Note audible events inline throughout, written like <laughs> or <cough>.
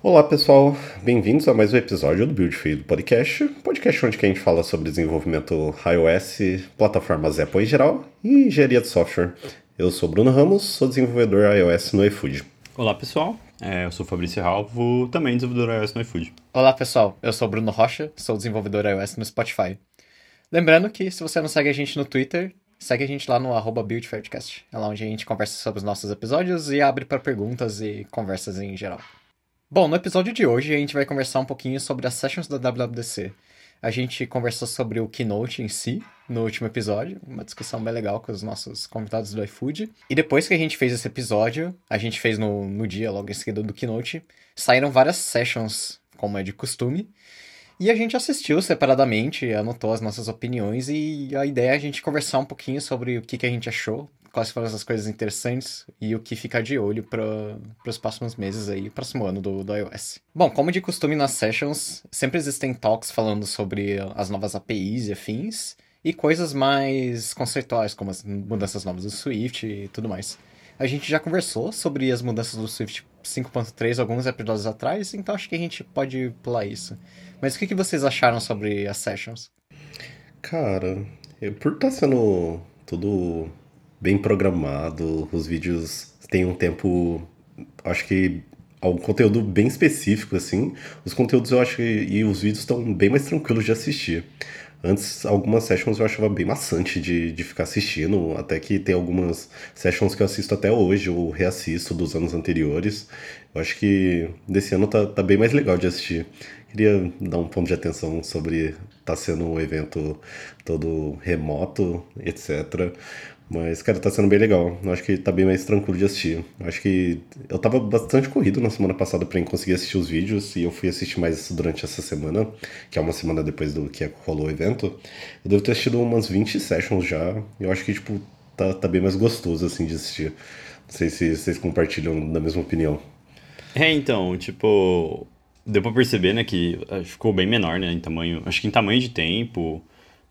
Olá pessoal, bem-vindos a mais um episódio do Build Feed Podcast, podcast onde a gente fala sobre desenvolvimento iOS, plataformas Apple em geral e engenharia de software. Eu sou Bruno Ramos, sou desenvolvedor iOS no iFood. Olá pessoal, é, eu sou Fabrício Ralvo, também desenvolvedor iOS no iFood. Olá pessoal, eu sou Bruno Rocha, sou desenvolvedor iOS no Spotify. Lembrando que se você não segue a gente no Twitter, segue a gente lá no arroba BuildFaircast. É lá onde a gente conversa sobre os nossos episódios e abre para perguntas e conversas em geral. Bom, no episódio de hoje a gente vai conversar um pouquinho sobre as sessions da WWDC. A gente conversou sobre o Keynote em si no último episódio, uma discussão bem legal com os nossos convidados do iFood. E depois que a gente fez esse episódio, a gente fez no, no dia logo em seguida do Keynote, saíram várias sessions, como é de costume. E a gente assistiu separadamente, anotou as nossas opiniões e a ideia é a gente conversar um pouquinho sobre o que, que a gente achou quais foram as coisas interessantes e o que ficar de olho para os próximos meses aí, próximo ano do, do iOS. Bom, como de costume nas sessions, sempre existem talks falando sobre as novas APIs e afins, e coisas mais conceituais, como as mudanças novas do Swift e tudo mais. A gente já conversou sobre as mudanças do Swift 5.3 alguns episódios atrás, então acho que a gente pode pular isso. Mas o que, que vocês acharam sobre as sessions? Cara, por estar tá sendo tudo bem programado, os vídeos têm um tempo, acho que um conteúdo bem específico assim. Os conteúdos eu acho que, e os vídeos estão bem mais tranquilos de assistir. Antes, algumas sessions eu achava bem maçante de, de ficar assistindo, até que tem algumas sessions que eu assisto até hoje, ou reassisto dos anos anteriores. Eu acho que desse ano tá, tá bem mais legal de assistir. Queria dar um ponto de atenção sobre tá sendo um evento todo remoto, etc. Mas, cara, tá sendo bem legal. Eu acho que tá bem mais tranquilo de assistir. Eu acho que eu tava bastante corrido na semana passada pra conseguir assistir os vídeos e eu fui assistir mais durante essa semana, que é uma semana depois do que rolou o evento. Eu devo ter assistido umas 20 sessions já. E eu acho que, tipo, tá, tá bem mais gostoso, assim, de assistir. Não sei se vocês compartilham da mesma opinião. É, então, tipo, deu pra perceber, né, que eh, ficou bem menor, né, em tamanho. Acho que em tamanho de tempo.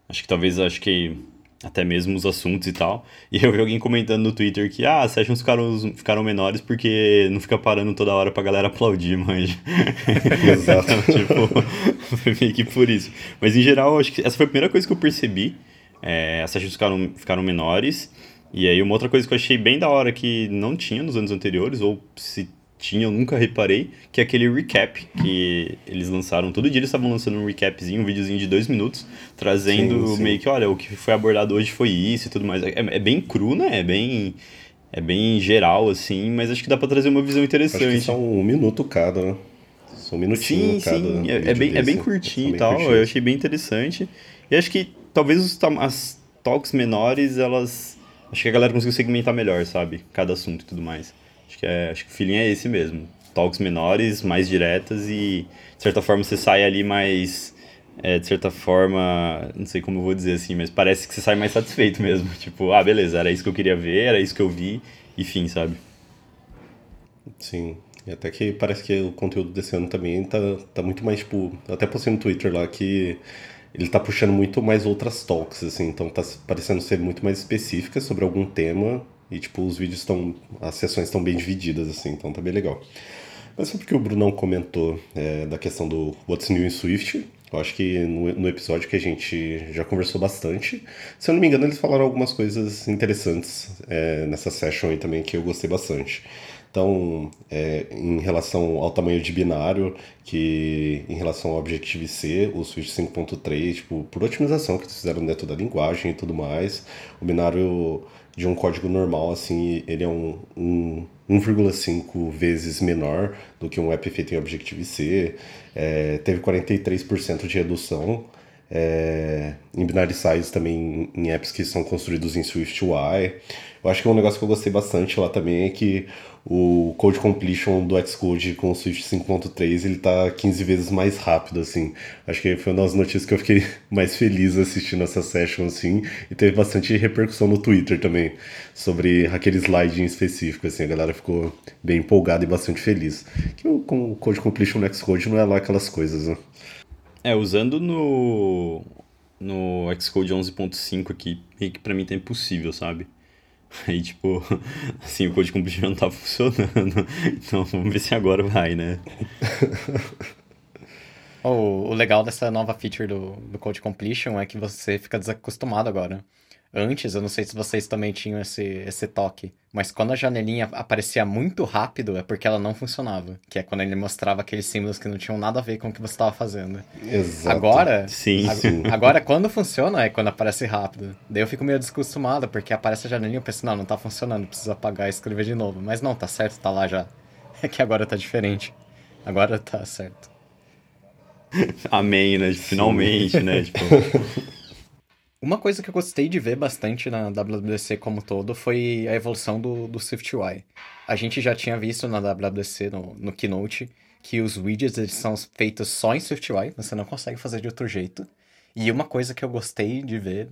Acho que talvez, acho que até mesmo os assuntos e tal. <laughs> E eu vi alguém comentando no Twitter que, ah, as sessions ficaram, ficaram menores porque não fica parando toda hora pra galera aplaudir, mas. <laughs> Exato. então, tipo, <laughs> foi meio que por isso. Mas em geral, acho que essa foi a primeira coisa que eu percebi. É, as sessions ficaram, ficaram menores. E aí, uma outra coisa que eu achei bem da hora que não tinha nos anos anteriores, ou se tinha, eu nunca reparei, que é aquele recap que eles lançaram. Todo dia eles estavam lançando um recapzinho, um videozinho de dois minutos, trazendo sim, sim. meio que, olha, o que foi abordado hoje foi isso e tudo mais. É, é, bem cru, né? É bem. É bem geral, assim, mas acho que dá pra trazer uma visão interessante. Acho que são um minuto cada, né? São um minutinho sim, cada. Sim, é, é bem, é bem curtinho e tal. Eu achei bem interessante. E acho que talvez os, as talks menores, elas. Acho que a galera conseguiu segmentar melhor, sabe? Cada assunto e tudo mais. Acho que, é, acho que o feeling é esse mesmo. Talks menores, mais diretas e, de certa forma, você sai ali mais. É, de certa forma, não sei como eu vou dizer assim, mas parece que você sai mais satisfeito mesmo. <laughs> Tipo, ah, beleza, era isso que eu queria ver, era isso que eu vi, enfim, sabe? Sim. E até que parece que o conteúdo desse ano também tá, tá muito mais, tipo. Até postei no Twitter lá que ele tá puxando muito mais outras talks, assim, então tá parecendo ser muito mais específica sobre algum tema e, tipo, os vídeos estão. As sessões estão bem divididas, assim, então tá bem legal. Mas só porque o Brunão comentou é, da questão do What's New in Swift, eu acho que no, no, episódio que a gente já conversou bastante, se eu não me engano, eles falaram algumas coisas interessantes é, nessa session aí também que eu gostei bastante. Então, é, em relação ao tamanho de binário, que em relação ao Objective-C, o Swift 5.3, tipo, por otimização que eles fizeram dentro da linguagem e tudo mais, o binário de um código normal, assim, ele é um, um 1,5 vezes menor do que um app feito em Objective-C. É, teve 43% de redução é, em binary size também em apps que são construídos em SwiftUI. Eu acho que um negócio que eu gostei bastante lá também é que o code completion do Xcode com o Swift 5.3 ele tá 15 vezes mais rápido, assim. Acho que foi uma das notícias que eu fiquei <laughs> mais feliz assistindo essa session, assim, e teve bastante repercussão no Twitter também, sobre aquele slide em específico, assim, a galera ficou bem empolgada e bastante feliz. Que o code completion no Xcode não é lá aquelas coisas, né? É, usando no, no Xcode 11.5 aqui, meio que pra mim tá impossível, sabe? <laughs> Aí, tipo, <laughs> assim, o Code Completion não tá <laughs> funcionando. Então, vamos ver se agora vai, né? o, legal dessa nova feature do, do Code Completion é que você fica desacostumado agora. Antes, eu não sei se vocês também tinham esse, esse toque, mas quando a janelinha aparecia muito rápido é porque ela não funcionava. Que é quando ele mostrava aqueles símbolos que não tinham nada a ver com o que você estava fazendo. Exato. Agora, Sim, a- sim. agora quando funciona é quando aparece rápido. Daí eu fico meio desacostumado, porque aparece a janelinha e eu penso, não, não tá funcionando, preciso apagar e escrever de novo. Mas não, tá certo, tá lá já. <laughs> É que agora tá diferente. Agora tá certo. Amém, né? Finalmente, né? Tipo, <laughs> Uma coisa que eu gostei de ver bastante na WWDC como todo foi a evolução do, do SwiftUI. A gente já tinha visto na WWDC, no, no Keynote, que os widgets eles são feitos só em SwiftUI, você não consegue fazer de outro jeito. E uma coisa que eu gostei de ver,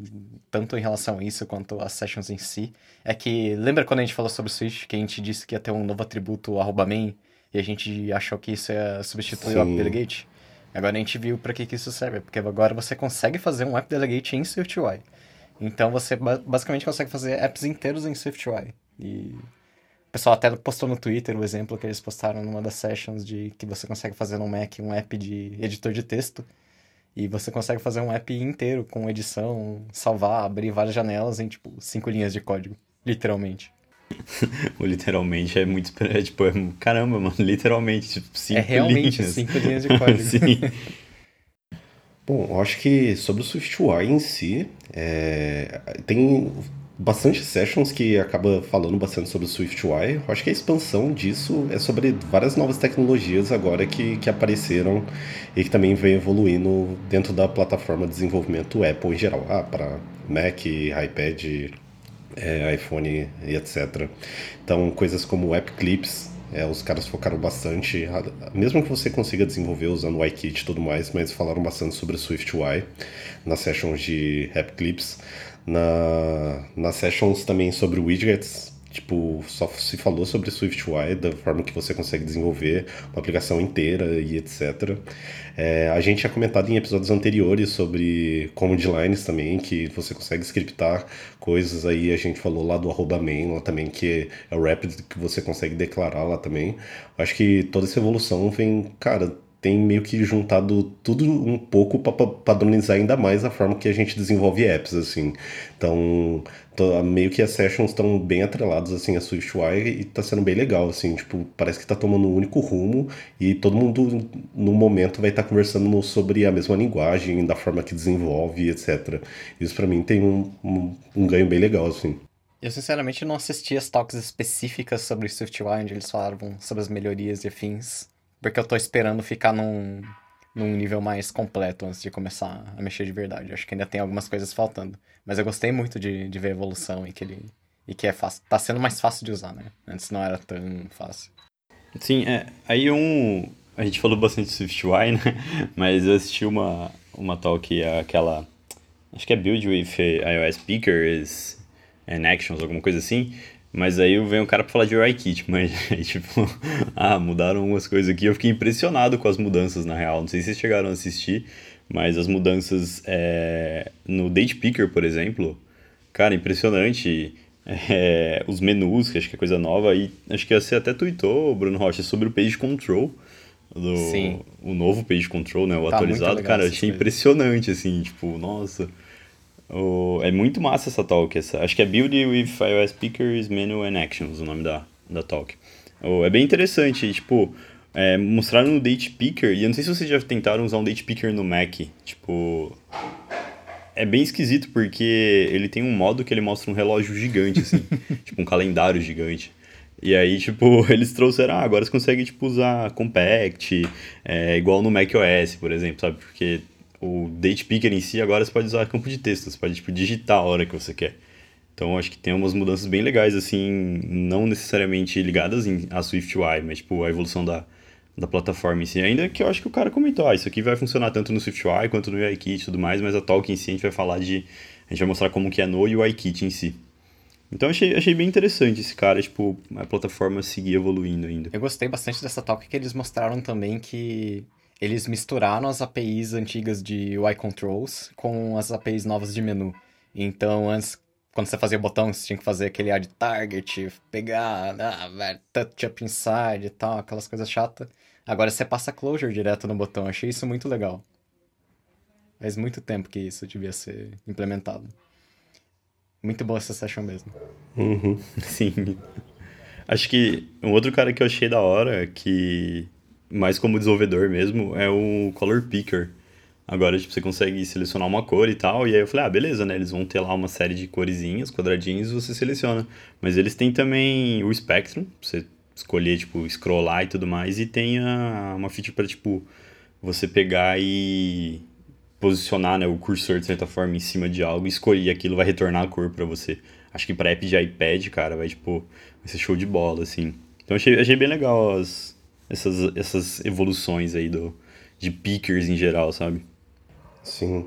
tanto em relação a isso quanto às sessions em si, é que, lembra quando a gente falou sobre o Swift, que a gente disse que ia ter um novo atributo arroba main, e a gente achou que isso ia substituir o Sim. app delegate? Agora a gente viu para que, que isso serve, porque agora você consegue fazer um app delegate em SwiftUI. Então você ba- basicamente consegue fazer apps inteiros em SwiftUI. E o pessoal até postou no Twitter o exemplo que eles postaram numa das sessions de que você consegue fazer no Mac um app de editor de texto. E você consegue fazer um app inteiro com edição, salvar, abrir várias janelas em tipo cinco linhas de código. Literalmente. <laughs> o literalmente é muito. É, tipo, é, caramba, mano, <laughs> literalmente. Tipo, cinco é realmente linhas. cinco linhas de código. <laughs> Sim. Bom, eu acho que sobre o SwiftUI em si, é, tem bastante sessions que acaba falando bastante sobre o SwiftUI. Eu acho que a expansão disso é sobre várias novas tecnologias agora que, que apareceram e que também vem evoluindo dentro da plataforma de desenvolvimento Apple em geral. Ah, para Mac, iPad, é, iPhone e etc. Então, coisas como App Clips, é, os caras focaram bastante, mesmo que você consiga desenvolver usando o iKit e tudo mais, mas falaram bastante sobre SwiftUI nas sessions de App Clips. Na, nas sessions também sobre widgets, tipo, só se falou sobre SwiftUI, da forma que você consegue desenvolver uma aplicação inteira e etc. É, a gente tinha comentado em episódios anteriores sobre command lines também, que você consegue scriptar coisas aí, a gente falou lá do arroba main lá também, que é o rapid que você consegue declarar lá também. Acho que toda essa evolução vem, cara, tem meio que juntado tudo um pouco para padronizar ainda mais a forma que a gente desenvolve apps, assim. Então, tô- meio que as sessions estão bem atreladas, assim, a SwiftUI e tá sendo bem legal, assim, tipo, parece que tá tomando um único rumo e todo mundo, no momento, vai estar conversando no- sobre a mesma linguagem, da forma que desenvolve, etc. Isso para mim tem um, um, um ganho bem legal, assim. Eu sinceramente não assisti as talks específicas sobre SwiftUI, onde eles falavam sobre as melhorias e afins, porque eu tô esperando ficar num, num nível mais completo antes de começar a mexer de verdade. Acho que ainda tem algumas coisas faltando. Mas eu gostei muito de, de ver a evolução e que ele. E que é fácil. Tá sendo mais fácil de usar, né? Antes não era tão fácil. Sim, é. Aí um. A gente falou bastante de SwiftUI, né? <laughs> Mas eu assisti uma, uma talk, aquela. Acho que é Build with iOS Speakers and Actions, alguma coisa assim. Mas aí vem um cara pra falar de UIKit, <laughs> mas aí, tipo, ah, mudaram algumas coisas aqui. Eu fiquei impressionado com as mudanças, na real. Não sei se vocês chegaram a assistir, mas as mudanças é, no Date Picker, por exemplo, cara, impressionante. É, os menus, que acho que é coisa nova. E acho que você até tweetou, Bruno Rocha, sobre o Page Control. Do, Sim. O novo Page Control, né? O Tá atualizado. Cara, achei coisas. impressionante, assim, tipo, nossa. O- é muito massa essa talk. Essa, acho que é Build with iOS Speakers, Menu and Actions, o nome da, da talk. O- é bem interessante, tipo, é, mostraram no Date Picker, e eu não sei se vocês já tentaram usar um Date Picker no Mac, tipo... É bem esquisito porque ele tem um modo que ele mostra um relógio gigante, assim, <laughs> tipo um calendário gigante. E aí, tipo, <laughs> eles trouxeram, ah, agora você consegue, tipo, usar Compact, é, igual no macOS, por exemplo, sabe? Porque o Date Picker em si, agora você pode usar campo de texto, você pode, tipo, digitar a hora que você quer. Então, acho que tem umas mudanças bem legais, assim, não necessariamente ligadas em, a SwiftUI, mas, tipo, a evolução da, da plataforma em si. Ainda que eu acho que o cara comentou, ah, isso aqui vai funcionar tanto no SwiftUI quanto no UIKit e tudo mais, mas a talk em si a gente vai falar de... A gente vai mostrar como que é no UIKit em si. Então, achei, achei bem interessante esse cara, tipo, a plataforma seguir evoluindo ainda. Eu gostei bastante dessa talk que eles mostraram também que eles misturaram as APIs antigas de UI Controls com as APIs novas de menu. Então, antes, quando você fazia o botão, você tinha que fazer aquele ad target, pegar, ah, touch up inside e tal, aquelas coisas chatas. Agora você passa closure direto no botão. Achei isso muito legal. Faz muito tempo que isso devia ser implementado. Muito boa essa session mesmo. Uhum. <laughs> Sim. Acho que um outro cara que eu achei da hora, que mais como desenvolvedor mesmo, é o Color Picker. Agora, tipo, você consegue selecionar uma cor e tal, e aí eu falei, ah, beleza, né? Eles vão ter lá uma série de coresinhas, quadradinhos, você seleciona. Mas eles têm também o Spectrum, você escolher, tipo, scrollar e tudo mais, e tem a, uma feature para, tipo, você pegar e posicionar né, o cursor, de certa forma, em cima de algo, escolher aquilo, vai retornar a cor para você. Acho que para app de iPad, cara, vai, tipo, vai ser show de bola, assim. Então achei, achei bem legal as, essas, essas evoluções aí do, de pickers em geral, sabe? Sim.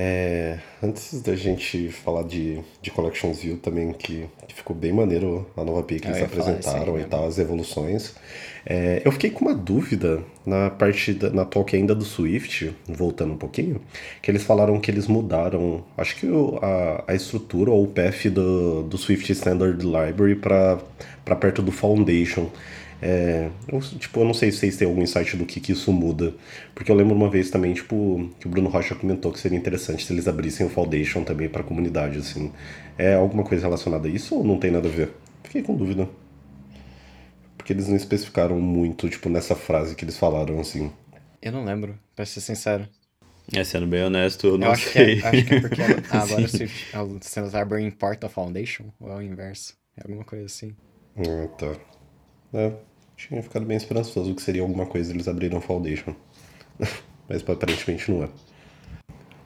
É, antes da gente falar de, de Collections View também, que, que ficou bem maneiro a nova API que eles apresentaram e tal, as evoluções. É, eu fiquei com uma dúvida na parte da, na talk ainda do Swift, voltando um pouquinho, que eles falaram que eles mudaram, acho que o, a, a estrutura ou o path do, do Swift Standard Library para perto do Foundation. É, eu, tipo, eu não sei se vocês têm algum insight do que, que isso muda. Porque eu lembro uma vez também, tipo, que o Bruno Rocha comentou que seria interessante se eles abrissem o Foundation também para a comunidade, assim. É alguma coisa relacionada a isso ou não tem nada a ver? Fiquei com dúvida. Porque eles não especificaram muito, tipo, nessa frase que eles falaram, assim. Eu não lembro, pra ser sincero. É, sendo bem honesto, eu não eu acho sei. Que é, acho que é porque <laughs> agora o Swift, é o Standard Library part of Foundation, ou é o inverso? É alguma coisa assim. Ah, tá. É, tinha ficado bem esperançoso que seria alguma coisa eles abriram Foundation. <laughs> Mas aparentemente não é.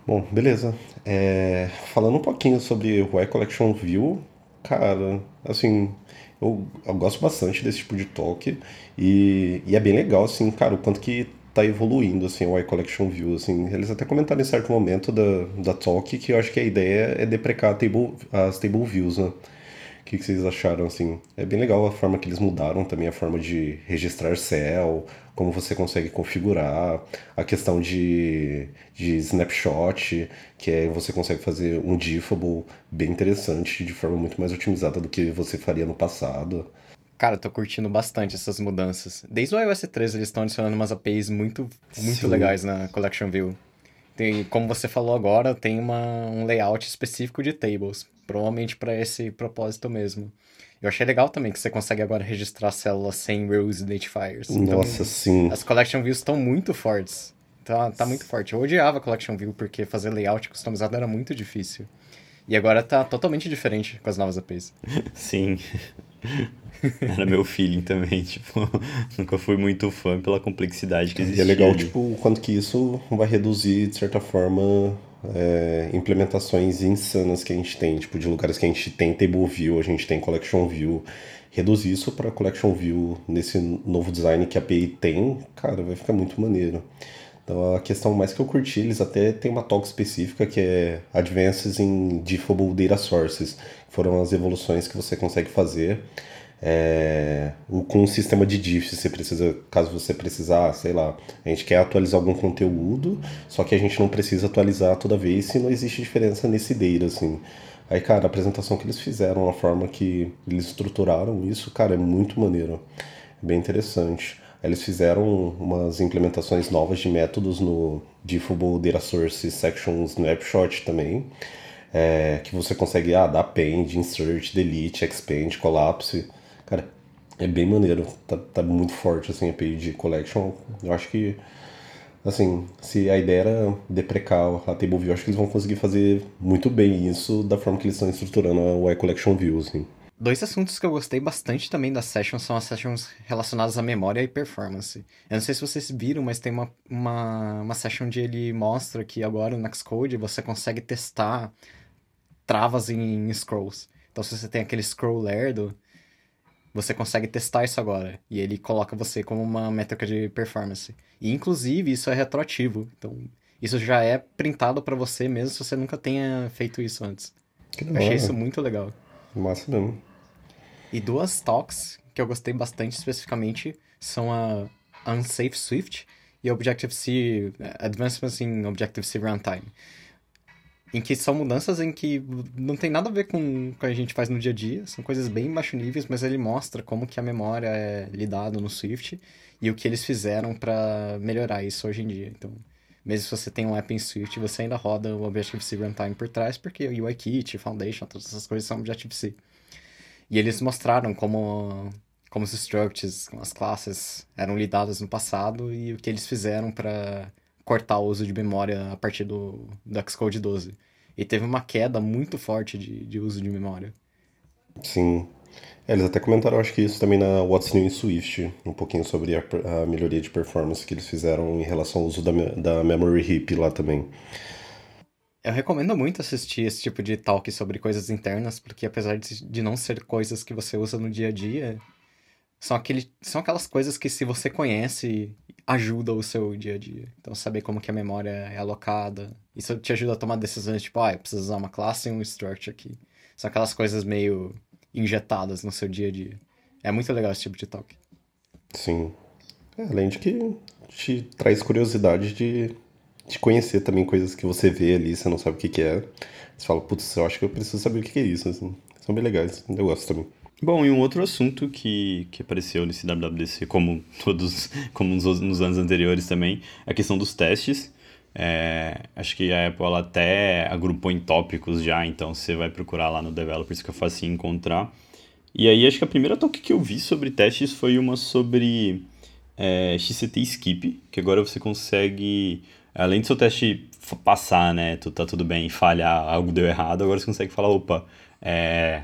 Bom, beleza. É, falando um pouquinho sobre o iCollection View, cara, assim, eu, eu, gosto bastante desse tipo de talk e, e, é bem legal, assim, cara, o quanto que tá evoluindo, assim, o iCollection View, assim, eles até comentaram em certo momento da, da talk que eu acho que a ideia é deprecar table, as table views, né? O que, que vocês acharam, assim? É bem legal a forma que eles mudaram também, a forma de registrar cell, como você consegue configurar, a questão de, de snapshot, que é você consegue fazer um diffable bem interessante, de forma muito mais otimizada do que você faria no passado. Cara, tô curtindo bastante essas mudanças. Desde o iOS 13 eles estão adicionando umas APIs muito, muito legais na Collection View. Tem, como você falou agora, tem uma, um layout específico de tables, provavelmente para esse propósito mesmo. Eu achei legal também que você consegue agora registrar células sem rows identifiers. Então, Nossa, então, sim. As collection views estão muito fortes. Tá, tá muito forte. Eu odiava collection view porque fazer layout customizado era muito difícil. E agora tá totalmente diferente com as novas APIs. <laughs> Sim. Era meu feeling também, <laughs> tipo, nunca fui muito fã pela complexidade que existia. E é legal, tipo, o quanto que isso vai reduzir, de certa forma, é, implementações insanas que a gente tem, tipo, de lugares que a gente tem table view, a gente tem collection view. Reduzir isso para collection view nesse novo design que a API tem, cara, vai ficar muito maneiro. Então a questão mais que eu curti, eles até tem uma talk específica que é Advances in Diffable Data Sources. Foram as evoluções que você consegue fazer é, com um sistema de diff, você precisa, caso você precisar, sei lá, a gente quer atualizar algum conteúdo, só que a gente não precisa atualizar toda vez se não existe diferença nesse data, assim. Aí, cara, a apresentação que eles fizeram, a forma que eles estruturaram isso, cara, é muito maneiro. É bem interessante. Eles fizeram umas implementações novas de métodos no Diffable Data Source Section Snapshot também, é, que você consegue ah, dar append, insert, delete, expand, collapse Cara, é bem maneiro. Tá, tá muito forte, assim, a de Collection. Eu acho que, assim, se a ideia era deprecar a Table View, acho que eles vão conseguir fazer muito bem isso da forma que eles estão estruturando o iCollection View, assim. Dois assuntos que eu gostei bastante também das sessions são as sessions relacionadas à memória e performance. Eu não sei se vocês viram, mas tem uma, uma, uma session onde ele mostra que agora no Xcode você consegue testar travas em scrolls. Então, se você tem aquele scroll lerdo, você consegue testar isso agora. E ele coloca você como uma métrica de performance. E inclusive isso é retroativo. Então, isso já é printado para você mesmo se você nunca tenha feito isso antes. Que eu achei isso muito legal. Massa mesmo. E duas talks que eu gostei bastante especificamente são a Unsafe Swift e Objective-C Advancements in Objective-C Runtime. Em que são mudanças em que não tem nada a ver com o que a gente faz no dia a dia, são coisas bem baixo níveis, mas ele mostra como que a memória é lidada no Swift e o que eles fizeram para melhorar isso hoje em dia. Então, mesmo se você tem um app em Swift, você ainda roda o Objective-C Runtime por trás, porque o UIKit, Foundation, todas essas coisas são Objective-C. E eles mostraram como, como os structs, as classes eram lidadas no passado e o que eles fizeram para cortar o uso de memória a partir do, do Xcode 12. E teve uma queda muito forte de, de uso de memória. Sim. É, eles até comentaram, acho que isso também na What's New in Swift, um pouquinho sobre a, a melhoria de performance que eles fizeram em relação ao uso da, da Memory Heap lá também. Eu recomendo muito assistir esse tipo de talk sobre coisas internas, porque apesar de, de não ser coisas que você usa no dia a dia, são, aquele, são aquelas coisas que se você conhece, ajuda o seu dia a dia. Então, saber como que a memória é alocada, isso te ajuda a tomar decisões, tipo, ah, eu preciso usar uma classe e um structure aqui. São aquelas coisas meio injetadas no seu dia a dia. É muito legal esse tipo de talk. Sim. É, além de que te traz curiosidade de, de conhecer também coisas que você vê ali, você não sabe o que, que é. Você fala, putz, eu acho que eu preciso saber o que, que é isso. Assim. São bem legais, eu gosto também. Bom, e um outro assunto que, que apareceu nesse WWDC, como todos, <laughs> como nos, nos anos anteriores também, é a questão dos testes. É, acho que a Apple até agrupou em tópicos já, então você vai procurar lá no Developers que é fácil encontrar. E aí acho que a primeira talk que eu vi sobre testes foi uma sobre é, XCT Skip, que agora você consegue, além do seu teste passar, né, tu tá tudo bem, falhar, algo deu errado, agora você consegue falar, opa, é,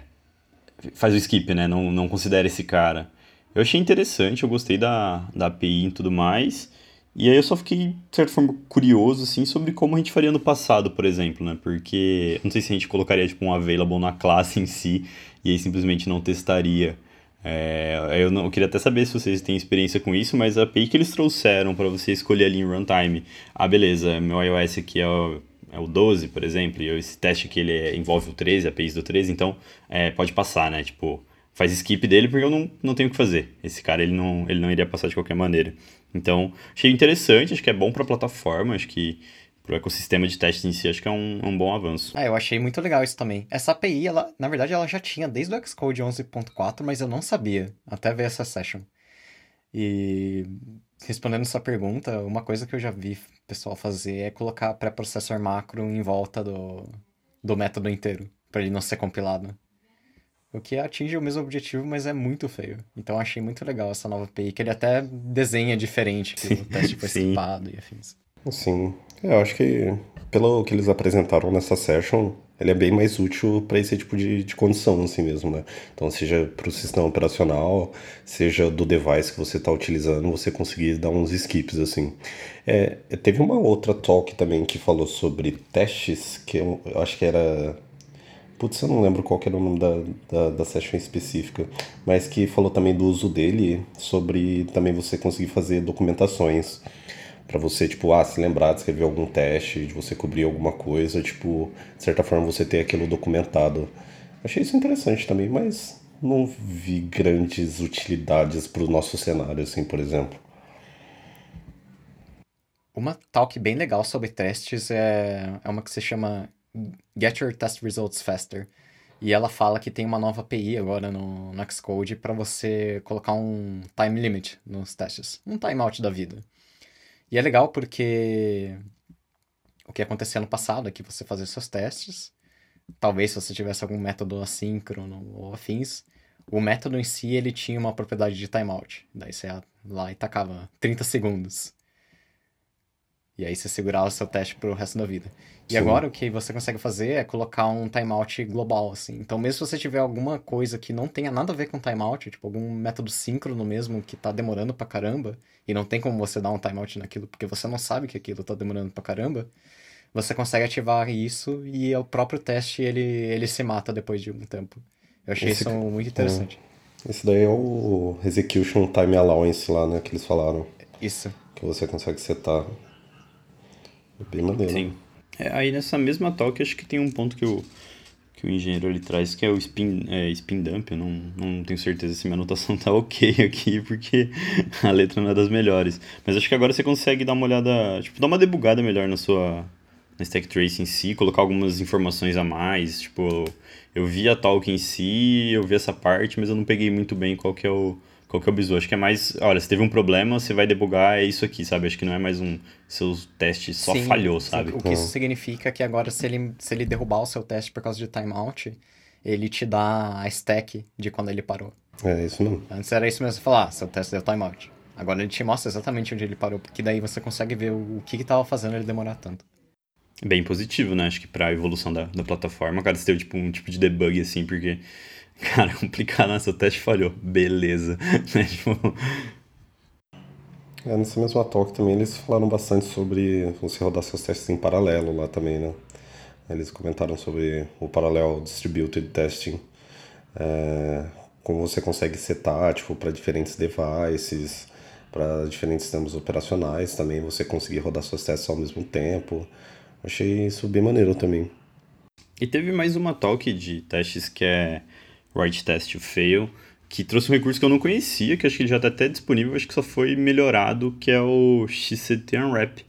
faz o skip, né? Não, não considera esse cara. Eu achei interessante, eu gostei da, da API e tudo mais. E aí eu só fiquei, de certa forma, curioso, assim, sobre como a gente faria no passado, por exemplo, né? Porque não sei se a gente colocaria, tipo, um available na classe em si e aí simplesmente não testaria. É, eu, não, eu queria até saber se vocês têm experiência com isso, mas a API que eles trouxeram para você escolher ali em runtime, ah, beleza, meu iOS aqui é é o 12, por exemplo, e esse teste aqui ele é, envolve o 13, a APIs do 13, então é, pode passar, né? Tipo, faz skip dele porque eu não, não tenho o que fazer. Esse cara ele não, ele não iria passar de qualquer maneira. Então, achei interessante, acho que é bom para a plataforma, acho que para o ecossistema de testes em si, acho que é um, um bom avanço. Ah, eu achei muito legal isso também. Essa API, ela, na verdade, ela já tinha desde o Xcode 11.4, mas eu não sabia, até ver essa session. E respondendo essa pergunta, uma coisa que eu já vi pessoal fazer é colocar pré-processor macro em volta do, do método inteiro, para ele não ser compilado. O que atinge o mesmo objetivo, mas é muito feio. Então achei muito legal essa nova API, que ele até desenha diferente, que sim, o teste foi <laughs> cipado e afins. Sim, eu acho que pelo que eles apresentaram nessa session, ele é bem mais útil para esse tipo de, de condição assim mesmo, né? Então, seja para o sistema operacional, seja do device que você está utilizando, você conseguir dar uns skips assim. É, teve uma outra talk também que falou sobre testes, que eu, eu acho que era Putz, eu não lembro qual era o nome da, da, da session específica, mas que falou também do uso dele, sobre também você conseguir fazer documentações para você, tipo, ah, se lembrar de escrever algum teste, de você cobrir alguma coisa, tipo, de certa forma você ter aquilo documentado. Achei isso interessante também, mas não vi grandes utilidades para o nosso cenário, assim, por exemplo. Uma talk bem legal sobre testes é, é uma que se chama Get Your Test Results Faster. E ela fala que tem uma nova API agora no, no Xcode para você colocar um time limit nos testes. Um timeout da vida. E é legal porque o que acontecia no passado é que você fazia seus testes, talvez se você tivesse algum método assíncrono ou afins, o método em si ele tinha uma propriedade de timeout. Daí você ia lá e tacava 30 segundos. E aí você segurava o seu teste pro resto da vida. E Sim. agora o que você consegue fazer é colocar um timeout global, assim. Então, mesmo se você tiver alguma coisa que não tenha nada a ver com timeout, tipo algum método síncrono mesmo que tá demorando pra caramba, e não tem como você dar um timeout naquilo porque você não sabe que aquilo tá demorando pra caramba, você consegue ativar isso e o próprio teste ele, ele se mata depois de um tempo. Eu achei Esse... isso muito interessante. É. Esse daí é o Execution Time Allowance lá, né, que eles falaram. Isso. Que você consegue setar. É bem maneiro. Sim. É, aí nessa mesma talk, acho que tem um ponto que o, que o engenheiro ele traz, que é o spin, é, spin dump. Eu não, não tenho certeza se minha anotação tá <laughs> ok aqui, porque a letra não é das melhores. Mas acho que agora você consegue dar uma olhada, tipo, dar uma debugada melhor na sua, na stack trace em si, colocar algumas informações a mais, tipo, eu vi a talk em si, eu vi essa parte, mas eu não peguei muito bem qual que é o qual que é o bizu. Acho que é mais, olha, se teve um problema, você vai debugar, é isso aqui, sabe? Acho que não é mais um seu teste só sim, falhou, sabe? Sim. O que isso significa é que agora se ele se ele derrubar o seu teste por causa de timeout, ele te dá a stack de quando ele parou. É isso mesmo. Antes era isso mesmo, você falar, ah, seu teste deu timeout. Agora ele te mostra exatamente onde ele parou, porque daí você consegue ver o, que estava fazendo ele demorar tanto. Bem positivo, né? Acho que pra evolução da, da plataforma, cara, você teve tipo, um tipo de debug assim, porque, cara, <laughs> complicado, né? Seu teste falhou. Beleza. <laughs> né? tipo... É, nessa mesma talk também eles falaram bastante sobre você rodar seus testes em paralelo lá também, né? Eles comentaram sobre o Parallel Distributed Testing, é, como você consegue setar tipo, para diferentes devices, para diferentes sistemas operacionais também, você conseguir rodar seus testes ao mesmo tempo. Achei isso bem maneiro também. E teve mais uma talk de testes que é Write Test to Fail, que trouxe um recurso que eu não conhecia, que acho que ele já está até disponível, acho que só foi melhorado, que é o XCT Unwrap.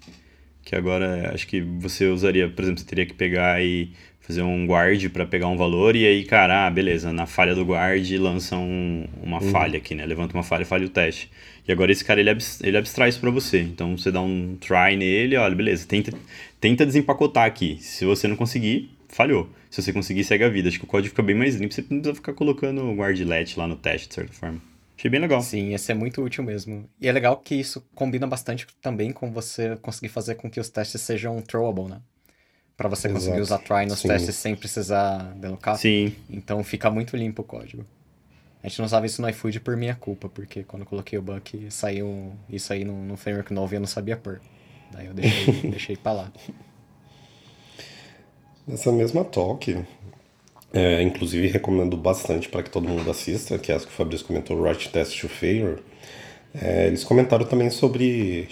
Que agora acho que você usaria, por exemplo, você teria que pegar e fazer um guard para pegar um valor e aí, cara, ah, beleza, na falha do guard lança um, uma uhum. falha aqui, né? Levanta uma falha e falha o teste. E agora esse cara, ele, ele abstrai isso para você. Então você dá um try nele, olha, beleza, tenta, tenta desempacotar aqui. Se você não conseguir, falhou. Se você conseguir, segue a vida. Acho que o código fica bem mais limpo, você não precisa ficar colocando o guardlet lá no teste, de certa forma. Achei bem legal. Sim, esse é muito útil mesmo. E é legal que isso combina bastante também com você conseguir fazer com que os testes sejam throwable, né? para você Exato. conseguir usar try nos Sim. testes sem precisar delocar. Sim. Então fica muito limpo o código. A gente não usava isso no iFood por minha culpa, porque quando eu coloquei o bug saiu isso aí no, no framework novo e eu não sabia pôr. Daí eu deixei, <laughs> deixei pra lá. Nessa mesma talk, é, inclusive recomendo bastante para que todo mundo assista, que é as que o Fabrício comentou, Write Test to Failure. É, eles comentaram também sobre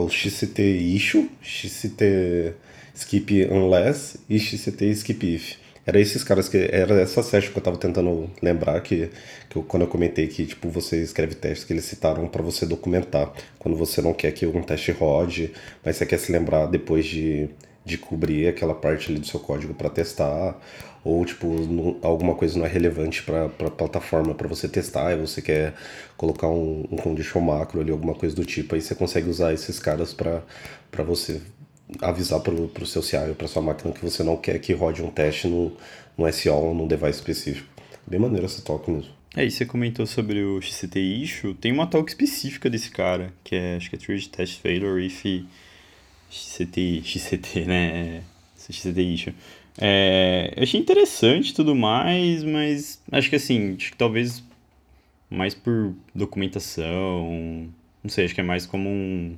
o XCT Issue, XCT skip unless e XCT skip if. Era esses caras que. Era essa session que eu tava tentando lembrar que, que eu, quando eu comentei que tipo, você escreve testes que eles citaram para você documentar. Quando você não quer que um teste rode, mas você quer se lembrar depois de, de cobrir aquela parte ali do seu código para testar. Ou tipo, alguma coisa não é relevante para a plataforma para você testar e você quer colocar um, um condition macro ali, alguma coisa do tipo. Aí você consegue usar esses caras para você avisar para o seu CI, para sua máquina que você não quer que rode um teste no, no SO ou num device específico. Bem maneiro essa talk mesmo. É, e você comentou sobre o XCT issue, tem uma talk específica desse cara, que é, acho que é True Test Failure if XCT, XCT, né, é, XCT issue. É, eu achei interessante tudo mais, mas acho que assim, acho que talvez mais por documentação, não sei, acho que é mais como um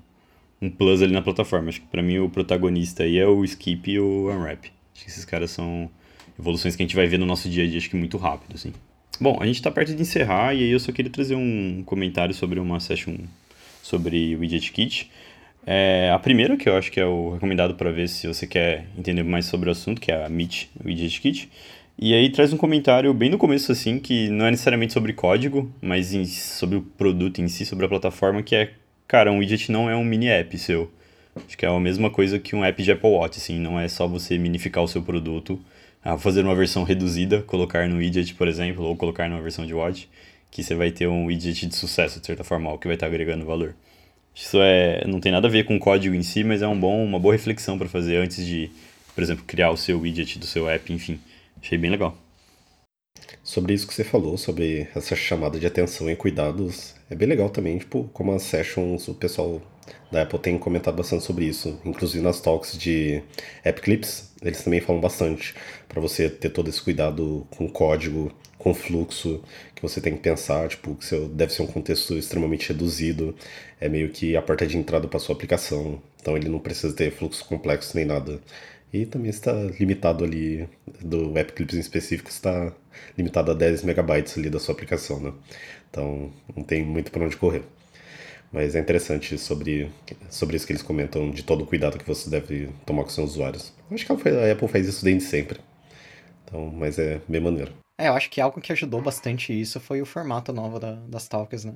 um plus ali na plataforma. Acho que para mim o protagonista aí é o Skip e o Unwrap. Acho que esses caras são evoluções que a gente vai ver no nosso dia a dia, acho que muito rápido, assim. Bom, a gente está perto de encerrar e aí eu só queria trazer um comentário sobre uma session sobre o Widget Kit. É, a primeira, que eu acho que é o recomendado para ver se você quer entender mais sobre o assunto, que é a Meet Widget Kit. E aí traz um comentário bem no começo, assim, que não é necessariamente sobre código, mas em, sobre o produto em si, sobre a plataforma, que é cara, um widget não é um mini app seu. Acho que é a mesma coisa que um app de Apple Watch, assim, não é só você minificar o seu produto, ah, fazer uma versão reduzida, colocar no widget, por exemplo, ou colocar numa versão de watch, que você vai ter um widget de sucesso, de certa forma, que vai estar agregando valor. Isso é, não tem nada a ver com o código em si, mas é um bom, uma boa reflexão para fazer antes de, por exemplo, criar o seu widget do seu app, enfim. Achei bem legal. Sobre isso que você falou, sobre essa chamada de atenção e cuidados, é bem legal também, tipo, como as sessions, o pessoal da Apple tem comentado bastante sobre isso, inclusive nas talks de App Clips, eles também falam bastante para você ter todo esse cuidado com o código, com fluxo, que você tem que pensar, tipo, que seu, deve ser um contexto extremamente reduzido, é meio que a porta de entrada para sua aplicação, então ele não precisa ter fluxo complexo nem nada. E também está limitado ali, do App Clips em específico, está limitado a 10 megabytes ali da sua aplicação, né? Então não tem muito para onde correr. Mas é interessante sobre, sobre isso que eles comentam, de todo o cuidado que você deve tomar com seus usuários. Acho que a Apple faz isso desde sempre. Então, mas é bem maneiro. É, eu acho que algo que ajudou bastante isso foi o formato novo da, das talks, né?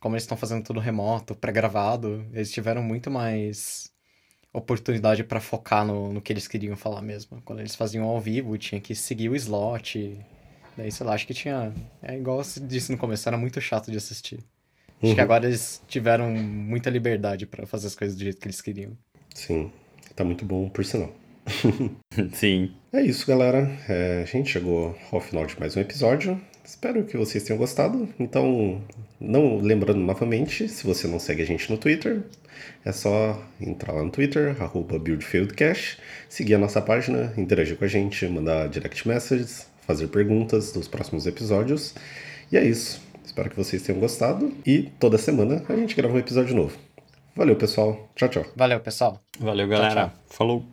Como eles estão fazendo tudo remoto, pré-gravado, eles tiveram muito mais oportunidade para focar no, no que eles queriam falar mesmo. Quando eles faziam ao vivo, tinha que seguir o slot. Daí, sei lá, acho que tinha. É igual você disse no começo, era muito chato de assistir. Acho que agora eles tiveram muita liberdade para fazer as coisas do jeito que eles queriam. Sim, tá muito bom, por sinal. <laughs> Sim. É isso, galera. É, a gente chegou ao final de mais um episódio. Espero que vocês tenham gostado. Então, não lembrando novamente, se você não segue a gente no Twitter, é só entrar lá no Twitter, arroba BuildFieldCash, seguir a nossa página, interagir com a gente, mandar direct messages, fazer perguntas dos próximos episódios. E é isso. Espero que vocês tenham gostado. E toda semana a gente grava um episódio novo. Valeu, pessoal. Tchau, tchau. Valeu, pessoal. Valeu, galera. tchau. Falou.